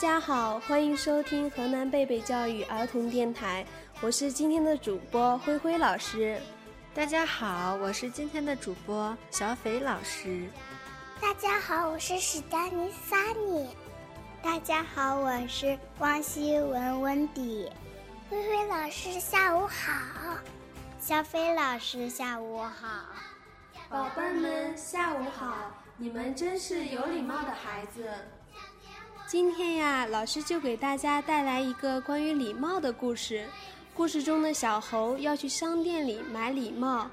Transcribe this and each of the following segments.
大家好，欢迎收听河南贝贝教育儿童电台，我是今天的主播灰灰老师。大家好，我是今天的主播小斐老师。大家好，我是史丹尼萨尼。大家好，我是汪希文温迪。灰灰老师下午好，小斐老师下午好，宝贝儿们下午好，你们真是有礼貌的孩子。今天呀，老师就给大家带来一个关于礼貌的故事。故事中的小猴要去商店里买礼帽，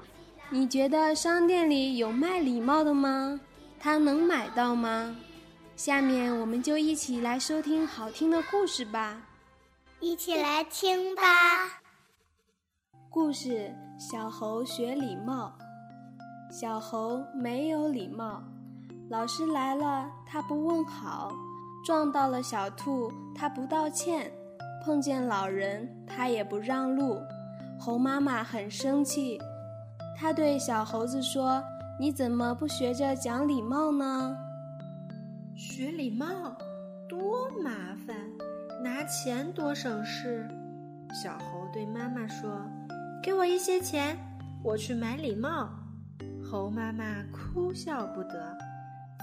你觉得商店里有卖礼帽的吗？他能买到吗？下面我们就一起来收听好听的故事吧。一起来听吧。故事：小猴学礼貌。小猴没有礼貌，老师来了他不问好，撞到了小兔他不道歉，碰见老人他也不让路。猴妈妈很生气，它对小猴子说：“你怎么不学着讲礼貌呢？”学礼貌多麻烦。拿钱多省事，小猴对妈妈说：“给我一些钱，我去买礼貌。”猴妈妈哭笑不得，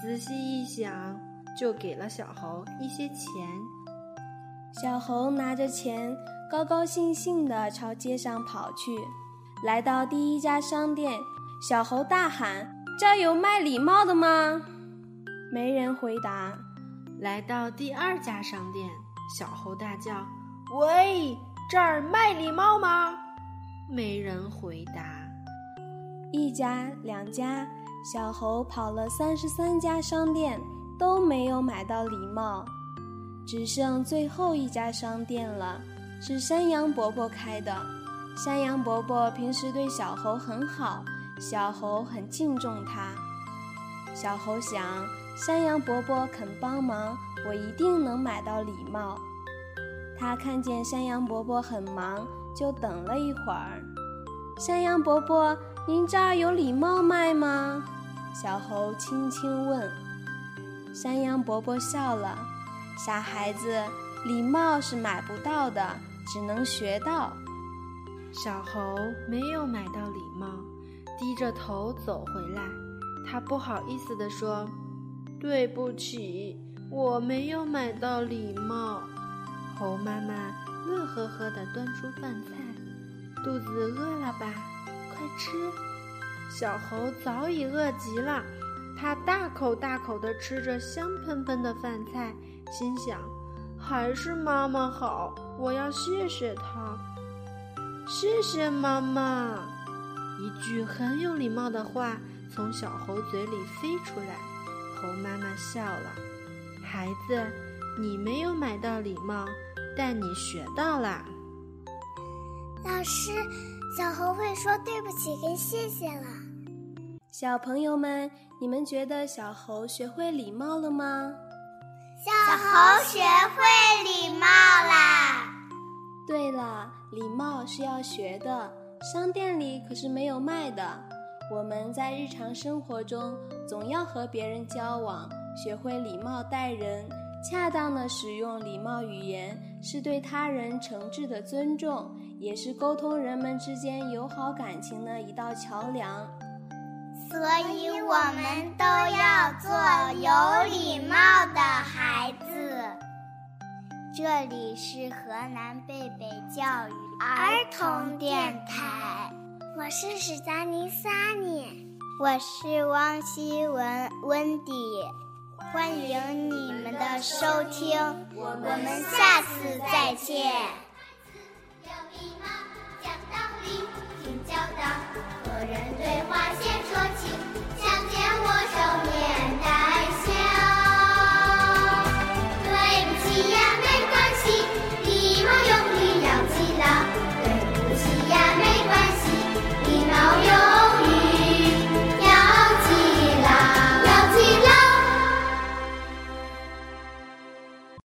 仔细一想，就给了小猴一些钱。小猴拿着钱，高高兴兴地朝街上跑去。来到第一家商店，小猴大喊：“这儿有卖礼帽的吗？”没人回答。来到第二家商店。小猴大叫：“喂，这儿卖礼帽吗？”没人回答。一家、两家，小猴跑了三十三家商店，都没有买到礼帽，只剩最后一家商店了，是山羊伯伯开的。山羊伯伯平时对小猴很好，小猴很敬重他。小猴想。山羊伯伯肯帮忙，我一定能买到礼帽。他看见山羊伯伯很忙，就等了一会儿。山羊伯伯，您这儿有礼帽卖吗？小猴轻轻问。山羊伯伯笑了：“傻孩子，礼貌是买不到的，只能学到。”小猴没有买到礼貌，低着头走回来。他不好意思地说。对不起，我没有买到礼貌。猴妈妈乐呵呵地端出饭菜，肚子饿了吧？快吃！小猴早已饿极了，它大口大口地吃着香喷喷的饭菜，心想：还是妈妈好，我要谢谢她。谢谢妈妈！一句很有礼貌的话从小猴嘴里飞出来。猴妈妈笑了，孩子，你没有买到礼貌，但你学到了。老师，小猴会说对不起跟谢谢了。小朋友们，你们觉得小猴学会礼貌了吗？小猴学会礼貌啦。对了，礼貌是要学的，商店里可是没有卖的。我们在日常生活中总要和别人交往，学会礼貌待人，恰当的使用礼貌语言，是对他人诚挚的尊重，也是沟通人们之间友好感情的一道桥梁。所以，我们都要做有礼貌的孩子。这里是河南贝贝教育儿童电台。我是史嘉妮萨尼，我是汪希文温迪，欢迎你们的收听，我们下次再见。